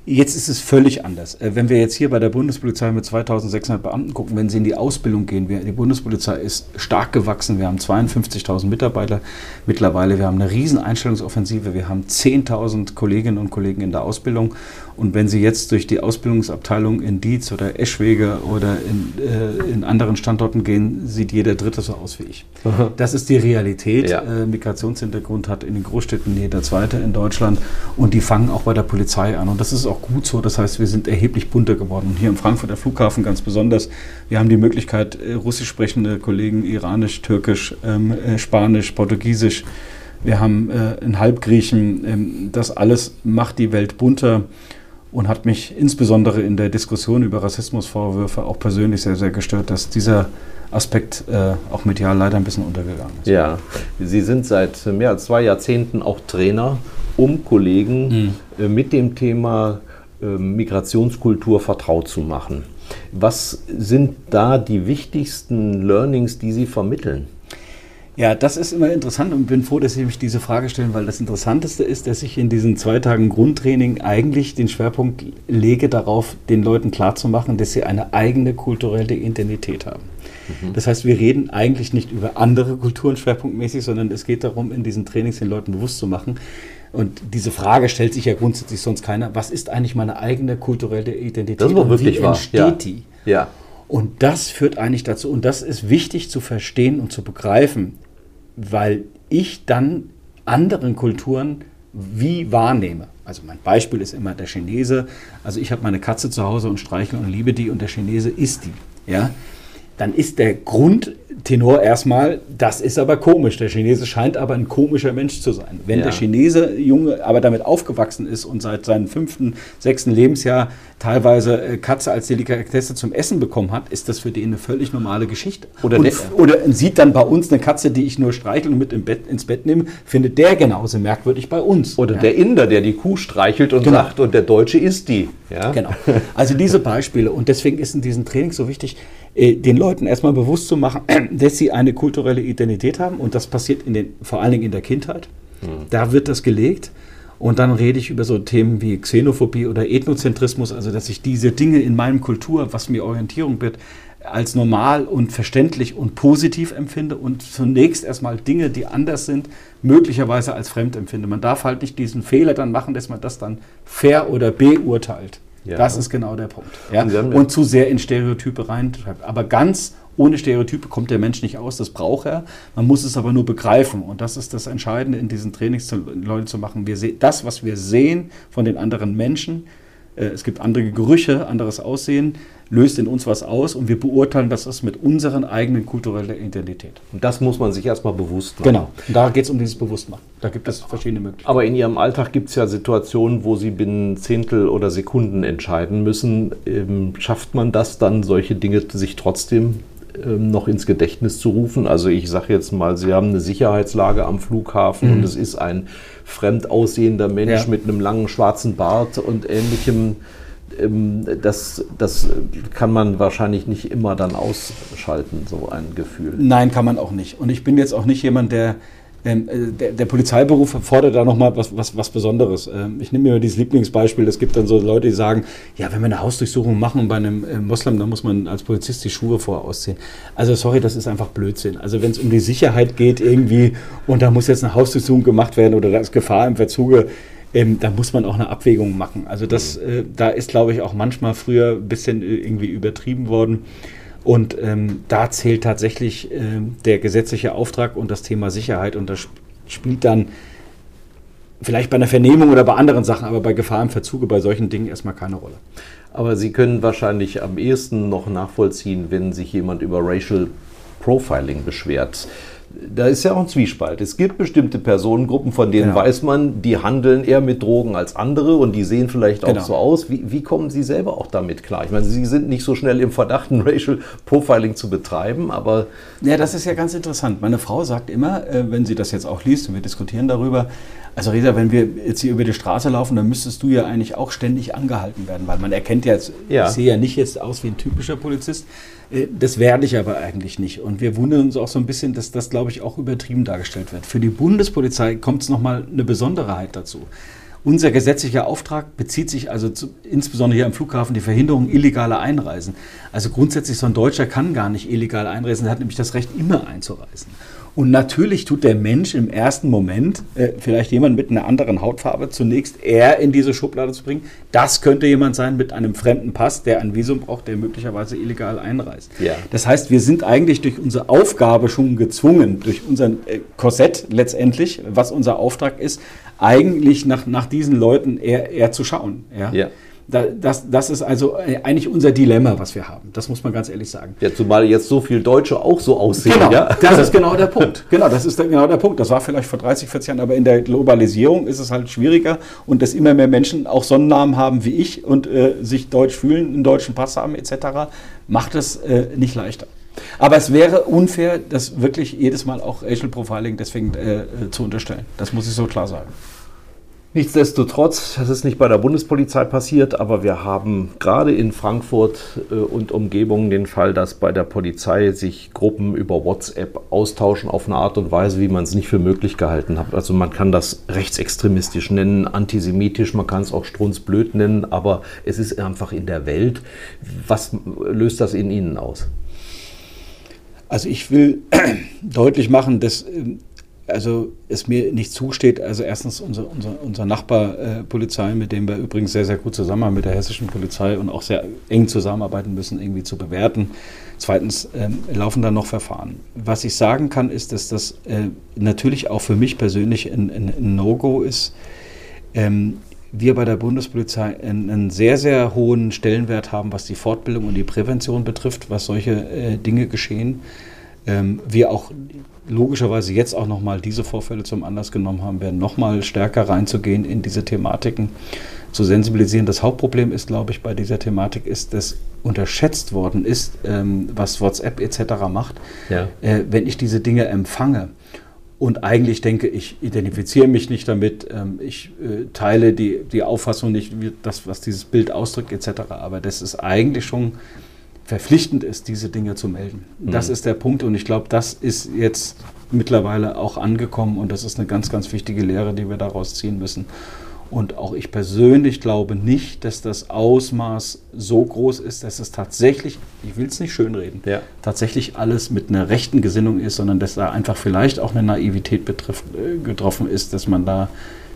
D: Jetzt ist es völlig anders. Äh, wenn wir jetzt hier bei der Bundespolizei mit 2600 Beamten gucken, wenn Sie in die Ausbildung gehen, die Bundespolizei ist stark gewachsen. Wir haben 52.000 Mitarbeiter mittlerweile. Wir haben eine riesen Einstellungsoffensive. Wir haben 10.000 Kolleginnen und Kollegen in der Ausbildung. Und wenn Sie jetzt durch die Ausbildungsabteilung in Dietz oder Eschwege oder in, äh, in anderen Standorten gehen, sieht jeder Dritte so aus wie ich. Aha. Das ist die Realität. Ja. Äh, Migrationshintergrund hat in den Großstädten jeder Zweite in Deutschland. Und die fangen auch bei der Polizei an. Und das ist auch gut so. Das heißt, wir sind erheblich bunter geworden. Und hier im Frankfurter Flughafen ganz besonders. Wir haben die Möglichkeit, äh, russisch sprechende Kollegen, iranisch, türkisch, ähm, äh, spanisch, portugiesisch, wir haben äh, einen Halbgriechen. Ähm, das alles macht die Welt bunter und hat mich insbesondere in der Diskussion über Rassismusvorwürfe auch persönlich sehr, sehr gestört, dass dieser Aspekt äh, auch medial leider ein bisschen untergegangen ist.
C: Ja, Sie sind seit mehr als zwei Jahrzehnten auch Trainer, um Kollegen mhm. äh, mit dem Thema äh, Migrationskultur vertraut zu machen. Was sind da die wichtigsten Learnings, die Sie vermitteln?
D: Ja, das ist immer interessant und bin froh, dass Sie mich diese Frage stellen, weil das Interessanteste ist, dass ich in diesen zwei Tagen Grundtraining eigentlich den Schwerpunkt lege darauf, den Leuten klarzumachen, dass sie eine eigene kulturelle Identität haben. Mhm. Das heißt, wir reden eigentlich nicht über andere Kulturen schwerpunktmäßig, sondern es geht darum, in diesen Trainings den Leuten bewusst zu machen. Und diese Frage stellt sich ja grundsätzlich sonst keiner. Was ist eigentlich meine eigene kulturelle Identität?
C: Das war wirklich
D: wie entsteht
C: ja.
D: die?
C: Ja.
D: Und das führt eigentlich dazu, und das ist wichtig zu verstehen und zu begreifen, weil ich dann anderen Kulturen wie wahrnehme. Also mein Beispiel ist immer der Chinese. Also ich habe meine Katze zu Hause und streichle und liebe die und der Chinese isst die. ja, dann ist der Grundtenor erstmal, das ist aber komisch. Der Chinese scheint aber ein komischer Mensch zu sein. Wenn
C: Ja.
D: der Chinese Junge aber damit aufgewachsen ist und seit seinem fünften, sechsten Lebensjahr teilweise äh, Katze als Delikatesse zum Essen bekommen hat, ist das für den eine völlig normale Geschichte.
C: Oder der-
D: oder sieht dann bei uns eine Katze, die ich nur streicheln und mit im Bett, ins Bett nehme, findet der genauso merkwürdig bei uns.
C: Oder
D: Ja.
C: der Inder, der die Kuh streichelt und
D: Genau.
C: sagt, und der Deutsche isst die. Ja?
D: Genau. Also diese Beispiele. Und deswegen ist in diesem Training so wichtig, den Leuten erstmal bewusst zu machen, dass sie eine kulturelle Identität haben. Und das passiert in den, vor allen Dingen in der Kindheit. Da wird das gelegt. Und dann rede ich über so Themen wie Xenophobie oder Ethnozentrismus, also dass ich diese Dinge in meinem Kultur, was mir Orientierung wird, als normal und verständlich und positiv empfinde und zunächst erstmal Dinge, die anders sind, möglicherweise als fremd empfinde. Man darf halt nicht diesen Fehler dann machen, dass man das dann fair oder beurteilt.
C: Ja.
D: Das ist genau der Punkt. Ja?
C: Und
D: Und zu sehr in Stereotype reintreibt. Aber ganz ohne Stereotype kommt der Mensch nicht aus, das braucht er. Man muss es aber nur begreifen. Und das ist das Entscheidende in diesen Trainings, zu, Leute zu machen. Wir sehen das, was wir sehen von den anderen Menschen, es gibt andere Gerüche, anderes Aussehen, löst in uns was aus und wir beurteilen das ist mit unseren eigenen kulturellen Identität.
C: Und das muss man sich erstmal bewusst machen.
D: Genau. Und da geht es um dieses Bewusstmachen. Da gibt es verschiedene Möglichkeiten.
C: Aber in Ihrem Alltag gibt es ja Situationen, wo Sie binnen Zehntel oder Sekunden entscheiden müssen. Ähm, schafft man das dann, solche Dinge sich trotzdem noch ins Gedächtnis zu rufen? Also ich sage jetzt mal, Sie haben eine Sicherheitslage am Flughafen und es ist ein fremd aussehender Mensch
D: Ja.
C: mit einem langen schwarzen Bart und ähnlichem. Ähm, Das, das kann man wahrscheinlich nicht immer dann ausschalten, so ein Gefühl.
D: Nein, kann man auch nicht. Und ich bin jetzt auch nicht jemand, der. Ähm, äh, der, der Polizeiberuf fordert da nochmal was, was, was Besonderes. Ähm, ich nehme mir dieses Lieblingsbeispiel. Es gibt dann so Leute, die sagen, ja, wenn wir eine Hausdurchsuchung machen bei einem äh, Moslem, dann muss man als Polizist die Schuhe vorher ausziehen. Also sorry, das ist einfach Blödsinn. Also wenn es um die Sicherheit geht irgendwie und da muss jetzt eine Hausdurchsuchung gemacht werden oder da ist Gefahr im Verzuge, ähm, da muss man auch eine Abwägung machen. Also das, äh, da ist, glaube ich, auch manchmal früher ein bisschen äh, irgendwie übertrieben worden. Und ähm, da zählt tatsächlich ähm, der gesetzliche Auftrag und das Thema Sicherheit. Und das sp- spielt dann vielleicht bei einer Vernehmung oder bei anderen Sachen, aber bei Gefahr im Verzuge, bei solchen Dingen erstmal keine Rolle.
C: Aber Sie können wahrscheinlich am ehesten noch nachvollziehen, wenn sich jemand über Racial Profiling beschwert. Da ist ja auch ein Zwiespalt. Es gibt bestimmte Personengruppen, von denen
D: Genau.
C: weiß man, die handeln eher mit Drogen als andere und die sehen vielleicht auch
D: Genau.
C: so aus. Wie, wie kommen Sie selber auch damit klar? Ich meine, Sie sind nicht so schnell im Verdacht, ein Racial Profiling zu betreiben, aber
D: Ja, das ist ja ganz interessant. Meine Frau sagt immer, äh, wenn sie das jetzt auch liest und wir diskutieren darüber, also Resa, wenn wir jetzt hier über die Straße laufen, dann müsstest du ja eigentlich auch ständig angehalten werden, weil man erkennt ja jetzt,
C: Ja.
D: ich sehe ja nicht jetzt aus wie ein typischer Polizist. Äh, Das werde ich aber eigentlich nicht. Und wir wundern uns auch so ein bisschen, dass das, glaube ich, auch übertrieben dargestellt wird. Für die Bundespolizei kommt es nochmal eine Besonderheit dazu. Unser gesetzlicher Auftrag bezieht sich also zu, insbesondere hier am Flughafen die Verhinderung illegaler Einreisen. Also grundsätzlich so ein Deutscher kann gar nicht illegal einreisen, er hat nämlich das Recht, immer einzureisen. Und natürlich tut der Mensch im ersten Moment äh, vielleicht jemand mit einer anderen Hautfarbe zunächst eher in diese Schublade zu bringen. Das könnte jemand sein mit einem fremden Pass, der ein Visum braucht, der möglicherweise illegal einreist.
C: Ja.
D: Das heißt, wir sind eigentlich durch unsere Aufgabe schon gezwungen, durch unser äh, Korsett letztendlich, was unser Auftrag ist, eigentlich nach, nach diesen Leuten eher, eher zu schauen. Ja?
C: Ja.
D: Da, das, das ist also äh, eigentlich unser Dilemma, was wir haben. Das muss man ganz ehrlich sagen.
C: ja, zumal jetzt so viele Deutsche auch so aussehen.
D: Genau,
C: ja?
D: das ist genau der Punkt. Genau, das ist der- genau der Punkt. Das war vielleicht vor 30, 40 Jahren, aber in der Globalisierung ist es halt schwieriger und dass immer mehr Menschen auch Sonnennamen haben wie ich und äh, sich deutsch fühlen, einen deutschen Pass haben etc., macht es äh, nicht leichter. Aber es wäre unfair, das wirklich jedes Mal auch Racial Profiling deswegen äh, äh, zu unterstellen. Das muss ich so klar sagen.
C: Nichtsdestotrotz, das ist nicht bei der Bundespolizei passiert, aber wir haben gerade in Frankfurt äh, und Umgebung den Fall, dass bei der Polizei sich Gruppen über WhatsApp austauschen auf eine Art und Weise, wie man es nicht für möglich gehalten hat. Also man kann das rechtsextremistisch nennen, antisemitisch, man kann es auch strunzblöd nennen, aber es ist einfach in der Welt. Was löst das in Ihnen aus?
D: Also ich will deutlich machen, dass ähm, also es mir nicht zusteht, also erstens unser, unser, unser Nachbar äh, mit dem wir übrigens sehr, sehr gut zusammen mit der hessischen Polizei und auch sehr eng zusammenarbeiten müssen, irgendwie zu bewerten. Zweitens ähm, laufen da noch Verfahren. Was ich sagen kann, ist, dass das äh, natürlich auch für mich persönlich ein, ein, ein No-Go ist, ähm, wir bei der Bundespolizei einen, einen, sehr, sehr hohen Stellenwert haben, was die Fortbildung und die Prävention betrifft, was solche äh, Dinge geschehen. Ähm, wir auch logischerweise jetzt auch nochmal diese Vorfälle zum Anlass genommen haben, werden nochmal stärker reinzugehen in diese Thematiken, zu sensibilisieren. Das Hauptproblem ist, glaube ich, bei dieser Thematik ist, dass unterschätzt worden ist, ähm, was WhatsApp etc. macht. Ja. Äh, wenn ich diese Dinge empfange, und eigentlich denke ich, identifiziere mich nicht damit, ähm, ich äh, teile die, die Auffassung nicht, das, was dieses Bild ausdrückt, etc. Aber das ist eigentlich schon verpflichtend ist, diese Dinge zu melden. Mhm. Das ist der Punkt und ich glaube, das ist jetzt mittlerweile auch angekommen und das ist eine ganz, ganz wichtige Lehre, die wir daraus ziehen müssen. Und auch ich persönlich glaube nicht, dass das Ausmaß so groß ist, dass es tatsächlich, ich will es nicht schönreden, ja. tatsächlich alles mit einer rechten Gesinnung ist, sondern dass da einfach vielleicht auch eine Naivität betrifft, äh, getroffen ist, dass man da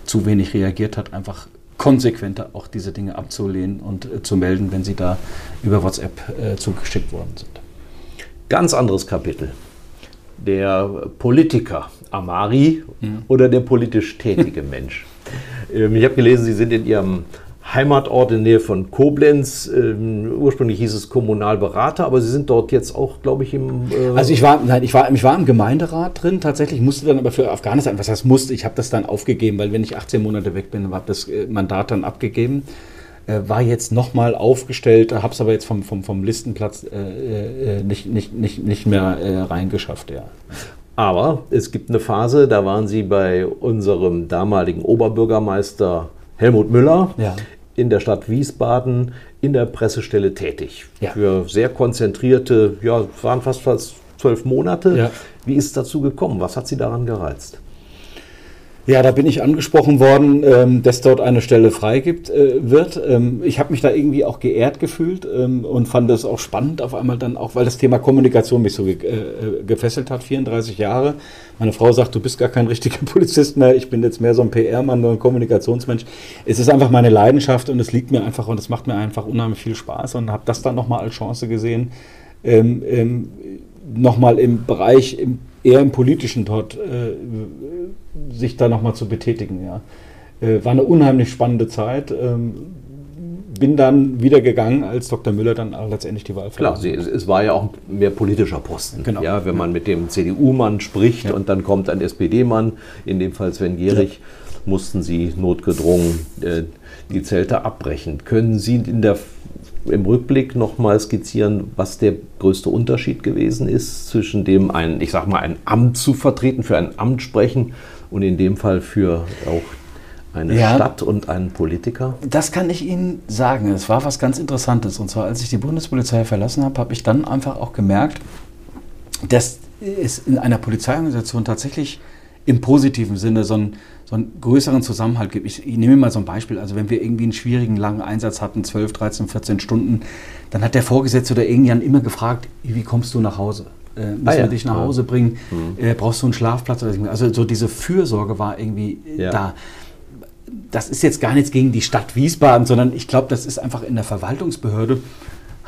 D: zu wenig reagiert hat, einfach konsequenter auch diese Dinge abzulehnen und äh, zu melden, wenn sie da über WhatsApp äh, zugeschickt worden sind.
C: Ganz anderes Kapitel. Der Politiker Amari mhm. oder der politisch tätige Mensch. Ähm, ich habe gelesen, Sie sind in Ihrem Heimatort in der Nähe von Koblenz. Ähm, ursprünglich hieß es Kommunalberater, aber Sie sind dort jetzt auch, glaube ich, im.
D: Äh also ich war, nein, ich war, ich war im Gemeinderat drin. Tatsächlich musste dann aber für Afghanistan, was heißt musste, ich habe das dann aufgegeben, weil wenn ich 18 Monate weg bin, habe das äh, Mandat dann abgegeben. Äh, war jetzt nochmal aufgestellt, habe es aber jetzt vom, vom, vom Listenplatz äh, äh, nicht, nicht, nicht, nicht mehr äh, reingeschafft, ja.
C: Aber es gibt eine Phase, da waren Sie bei unserem damaligen Oberbürgermeister Helmut Müller ja in der Stadt Wiesbaden in der Pressestelle tätig. Ja. Für sehr konzentrierte, ja, waren fast, fast zwölf Monate. Ja. Wie ist es dazu gekommen? Was hat Sie daran gereizt?
D: Ja, da bin ich angesprochen worden, ähm, dass dort eine Stelle frei gibt, äh, wird. Ähm, ich habe mich da irgendwie auch geehrt gefühlt ähm, und fand das auch spannend auf einmal dann auch, weil das Thema Kommunikation mich so ge äh, gefesselt hat, 34 Jahre. Meine Frau sagt, du bist gar kein richtiger Polizist mehr, ich bin jetzt mehr so ein PR-Mann, nur ein Kommunikationsmensch. Es ist einfach meine Leidenschaft und es liegt mir einfach und es macht mir einfach unheimlich viel Spaß und habe das dann nochmal als Chance gesehen, ähm, ähm, nochmal im Bereich, im, eher im politischen dort äh, sich da nochmal zu betätigen. Ja. Äh, war eine unheimlich spannende Zeit. Ähm, bin dann wieder gegangen, als Dr. Müller dann letztendlich die Wahl
C: Klar, sie, es war ja auch ein mehr politischer Posten. Genau. Ja, wenn man mit dem CDU-Mann spricht ja. und dann kommt ein SPD-Mann, in dem Fall Sven Gehrig, ja. mussten sie notgedrungen äh, die Zelte abbrechen. Können Sie in der, im Rückblick nochmal skizzieren, was der größte Unterschied gewesen ist zwischen dem, ein, ich sag mal, ein Amt zu vertreten, für ein Amt sprechen und in dem Fall für auch eine ja, Stadt und einen Politiker?
D: Das kann ich Ihnen sagen. Es war was ganz Interessantes. Und zwar, als ich die Bundespolizei verlassen habe, habe ich dann einfach auch gemerkt, dass es in einer Polizeiorganisation tatsächlich im positiven Sinne so einen, so einen größeren Zusammenhalt gibt. Ich, ich, nehme mal so ein Beispiel. Also wenn wir irgendwie einen schwierigen, langen Einsatz hatten, 12, 13, 14 Stunden, dann hat der Vorgesetzte oder irgendjemand immer gefragt, wie kommst du nach Hause? äh, müssen ah, ja. wir dich nach Hause bringen, mhm. äh, brauchst du einen Schlafplatz? Also so diese Fürsorge war irgendwie ja. da. Das ist jetzt gar nichts gegen die Stadt Wiesbaden, sondern ich glaube, das ist einfach in der Verwaltungsbehörde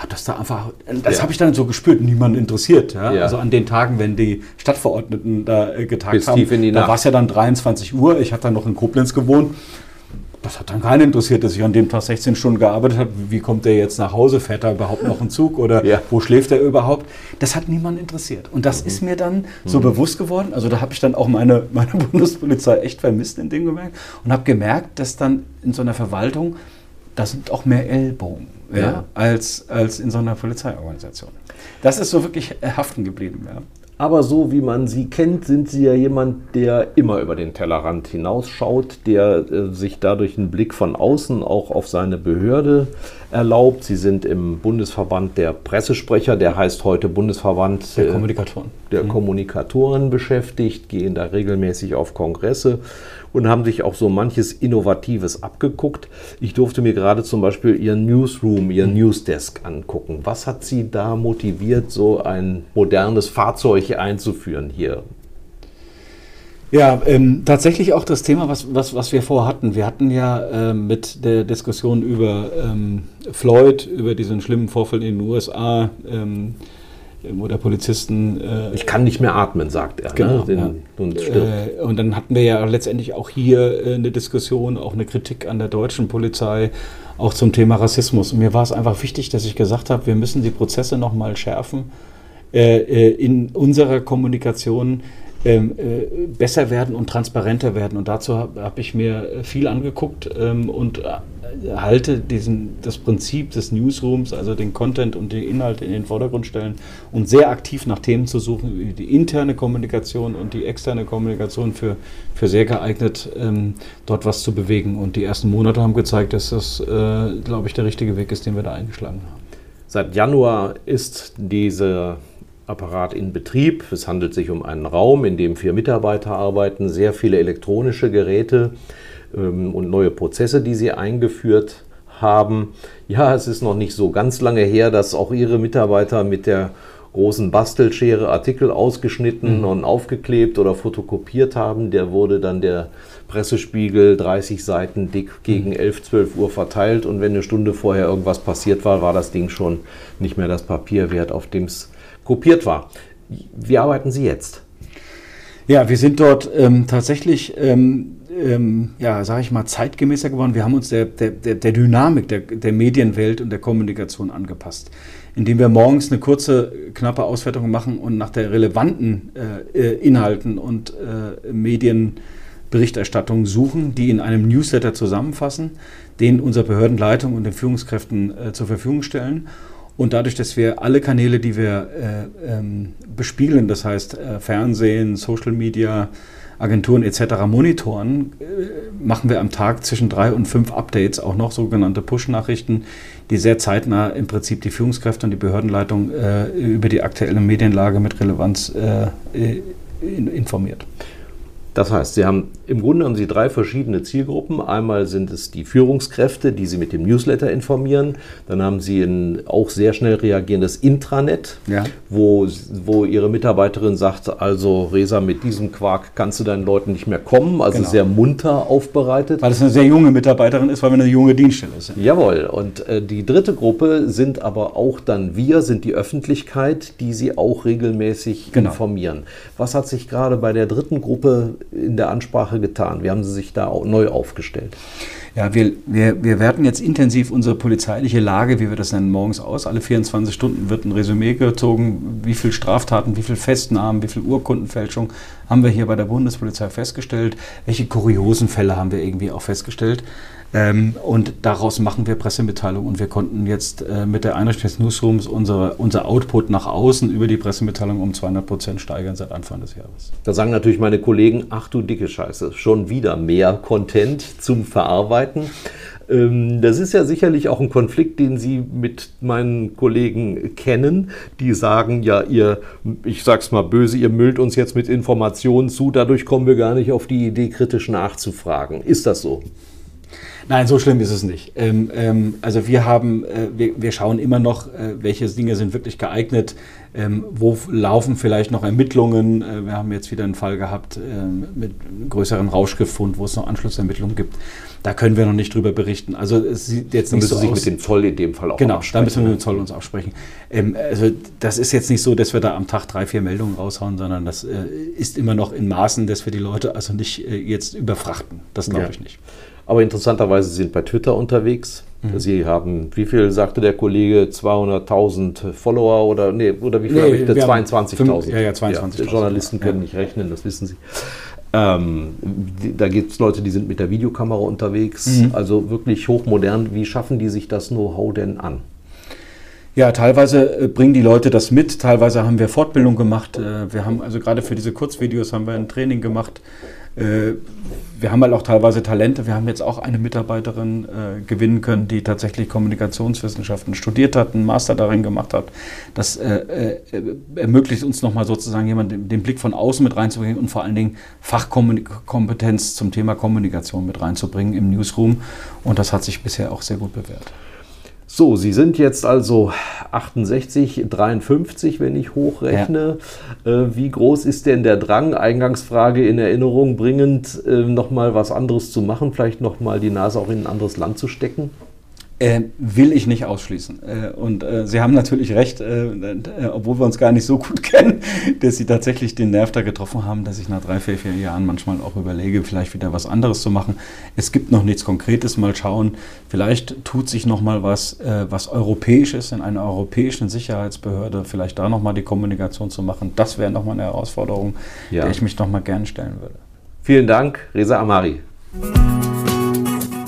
D: hat das da einfach, das ja. habe ich dann so gespürt, niemand interessiert. Ja? Ja. Also an den Tagen, wenn die Stadtverordneten da äh, getagt Bis haben, da war es ja dann 23 Uhr, ich hatte dann noch in Koblenz gewohnt das hat dann keinen interessiert, dass ich an dem Tag 16 Stunden gearbeitet habe. Wie kommt der jetzt nach Hause? Fährt er überhaupt noch einen Zug oder wo schläft er überhaupt? Das hat niemand interessiert. Und das mhm. ist mir dann so mhm. bewusst geworden. Also da habe ich dann auch meine, meine Bundespolizei echt vermisst in dem Gemerkt und habe gemerkt, dass dann in so einer Verwaltung, da sind auch mehr Ellbogen ja. Ja, als, als in so einer Polizeiorganisation. Das ist so wirklich haften geblieben. Ja.
C: Aber so wie man sie kennt, sind sie ja jemand, der immer über den Tellerrand hinausschaut, der äh, sich dadurch einen Blick von außen auch auf seine Behörde erlaubt. Sie sind im Bundesverband der Pressesprecher, der heißt heute Bundesverband
D: der äh, Kommunikatoren,
C: der mhm. Kommunikatoren beschäftigt, gehen da regelmäßig auf Kongresse und haben sich auch so manches Innovatives abgeguckt. Ich durfte mir gerade zum Beispiel Ihren Newsroom, Ihren Newsdesk angucken. Was hat Sie da motiviert, so ein modernes Fahrzeug einzuführen hier?
D: Ja, ähm, tatsächlich auch das Thema, was, was, was wir vorhatten. Wir hatten ja äh, mit der Diskussion über ähm, Floyd, über diesen schlimmen Vorfall in den USA, ähm, wo der Polizisten.
C: Äh, ich kann nicht mehr atmen, sagt er.
D: Ne? Genau. Ne? Ja. Und, äh, und, dann hatten wir ja letztendlich auch hier äh, eine Diskussion, auch eine Kritik an der deutschen Polizei, auch zum Thema Rassismus. Und mir war es einfach wichtig, dass ich gesagt habe, wir müssen die Prozesse nochmal schärfen äh, äh, in unserer Kommunikation ähm, äh, besser werden und transparenter werden. Und dazu habe hab ich mir viel angeguckt ähm, und halte diesen, das Prinzip des Newsrooms, also den Content und die Inhalte in den Vordergrund stellen und sehr aktiv nach Themen zu suchen, die interne Kommunikation und die externe Kommunikation für, für sehr geeignet, ähm, dort was zu bewegen. Und die ersten Monate haben gezeigt, dass das, äh, glaube ich, der richtige Weg ist, den wir da eingeschlagen haben.
C: Seit Januar ist diese Apparat in Betrieb. Es handelt sich um einen Raum, in dem vier Mitarbeiter arbeiten, sehr viele elektronische Geräte ähm, und neue Prozesse, die sie eingeführt haben. Ja, es ist noch nicht so ganz lange her, dass auch ihre Mitarbeiter mit der großen Bastelschere Artikel ausgeschnitten mhm. und aufgeklebt oder fotokopiert haben. Der wurde dann der Pressespiegel 30 Seiten dick gegen 11, mhm. 12 Uhr verteilt und wenn eine Stunde vorher irgendwas passiert war, war das Ding schon nicht mehr das Papier wert, auf dem es kopiert war. Wie arbeiten Sie jetzt?
D: Ja, wir sind dort ähm, tatsächlich, ähm, ähm, ja, sage ich mal, zeitgemäßer geworden. Wir haben uns der, der, der Dynamik der, der Medienwelt und der Kommunikation angepasst, indem wir morgens eine kurze, knappe Auswertung machen und nach der relevanten äh, äh Inhalten und äh, Medienberichterstattung suchen, die in einem Newsletter zusammenfassen, den unserer Behördenleitung und den Führungskräften äh, zur Verfügung stellen und dadurch, dass wir alle Kanäle, die wir äh, ähm, bespielen, das heißt äh, Fernsehen, Social Media, Agenturen etc. monitoren, äh, machen wir am Tag zwischen drei und fünf Updates, auch noch sogenannte Push-Nachrichten, die sehr zeitnah im Prinzip die Führungskräfte und die Behördenleitung äh, über die aktuelle Medienlage mit Relevanz äh, informiert.
C: Das heißt, Sie haben im Grunde haben Sie drei verschiedene Zielgruppen. Einmal sind es die Führungskräfte, die Sie mit dem Newsletter informieren. Dann haben Sie ein auch sehr schnell reagierendes Intranet, ja. wo, wo Ihre Mitarbeiterin sagt, also Resa, mit diesem Quark kannst du deinen Leuten nicht mehr kommen. Also genau. sehr munter aufbereitet.
D: Weil es eine sehr junge Mitarbeiterin ist, weil wir eine junge Dienststelle sind.
C: Jawohl. Und äh, die dritte Gruppe sind aber auch dann wir, sind die Öffentlichkeit, die Sie auch regelmäßig genau. informieren. Was hat sich gerade bei der dritten Gruppe in der Ansprache getan? Wie haben Sie sich da neu aufgestellt?
D: Ja, wir, wir, wir werten jetzt intensiv unsere polizeiliche Lage, wie wir das nennen, morgens aus. Alle 24 Stunden wird ein Resümee gezogen, wie viele Straftaten, wie viele Festnahmen, wie viel Urkundenfälschung haben wir hier bei der Bundespolizei festgestellt, welche kuriosen Fälle haben wir irgendwie auch festgestellt. Ähm, und daraus machen wir Pressemitteilungen und wir konnten jetzt äh, mit der Einrichtung des Newsrooms unsere, unser Output nach außen über die Pressemitteilung um 200 Prozent steigern seit Anfang des Jahres.
C: Da sagen natürlich meine Kollegen, ach du dicke Scheiße, schon wieder mehr Content zum Verarbeiten. Ähm, das ist ja sicherlich auch ein Konflikt, den Sie mit meinen Kollegen kennen, die sagen, ja, ihr, ich sag's mal böse, ihr müllt uns jetzt mit Informationen zu, dadurch kommen wir gar nicht auf die Idee, kritisch nachzufragen. Ist das so?
D: Nein, so schlimm ist es nicht. Ähm, ähm, also wir haben, äh, wir, wir, schauen immer noch, äh, welche Dinge sind wirklich geeignet, ähm, wo laufen vielleicht noch Ermittlungen. Äh, wir haben jetzt wieder einen Fall gehabt äh, mit größeren Rauschgifund, wo es noch Anschlussermittlungen gibt. Da können wir noch nicht drüber berichten. Also es sieht jetzt nicht so
C: sich aus. mit dem Zoll in dem Fall auch
D: Genau, da müssen wir mit dem Zoll uns absprechen. Ähm, also das ist jetzt nicht so, dass wir da am Tag drei, vier Meldungen raushauen, sondern das äh, ist immer noch in Maßen, dass wir die Leute also nicht äh, jetzt überfrachten. Das glaube ja. ich nicht.
C: Aber interessanterweise sind bei Twitter unterwegs. Mhm. Sie haben, wie viel sagte der Kollege, 200.000 Follower oder, nee, oder wie viel nee, habe ich? 22.000.
D: Ja, ja, 22.000.
C: Ja, Journalisten können ja. nicht rechnen, das wissen Sie. Ähm, da gibt es Leute, die sind mit der Videokamera unterwegs, mhm. also wirklich hochmodern. Wie schaffen die sich das Know-how denn an?
D: Ja, teilweise äh, bringen die Leute das mit, teilweise haben wir Fortbildung gemacht. Äh, wir haben also gerade für diese Kurzvideos haben wir ein Training gemacht. Äh, wir haben halt auch teilweise Talente. Wir haben jetzt auch eine Mitarbeiterin äh, gewinnen können, die tatsächlich Kommunikationswissenschaften studiert hat, einen Master darin gemacht hat. Das äh, äh, ermöglicht uns nochmal sozusagen jemanden den Blick von außen mit reinzubringen und vor allen Dingen Fachkompetenz zum Thema Kommunikation mit reinzubringen im Newsroom. Und das hat sich bisher auch sehr gut bewährt.
C: So, Sie sind jetzt also 68, 53, wenn ich hochrechne. Ja. Äh, wie groß ist denn der Drang, Eingangsfrage in Erinnerung bringend, äh, nochmal was anderes zu machen, vielleicht nochmal die Nase auch in ein anderes Land zu stecken?
D: Äh, will ich nicht ausschließen. Äh, und äh, Sie haben natürlich recht, äh, äh, obwohl wir uns gar nicht so gut kennen, dass Sie tatsächlich den Nerv da getroffen haben, dass ich nach drei, vier, vier Jahren manchmal auch überlege, vielleicht wieder was anderes zu machen. Es gibt noch nichts Konkretes, mal schauen. Vielleicht tut sich noch mal was, äh, was europäisch ist in einer europäischen Sicherheitsbehörde. Vielleicht da noch mal die Kommunikation zu machen. Das wäre noch mal eine Herausforderung, ja. der ich mich noch mal gerne stellen würde.
C: Vielen Dank, Reza Amari.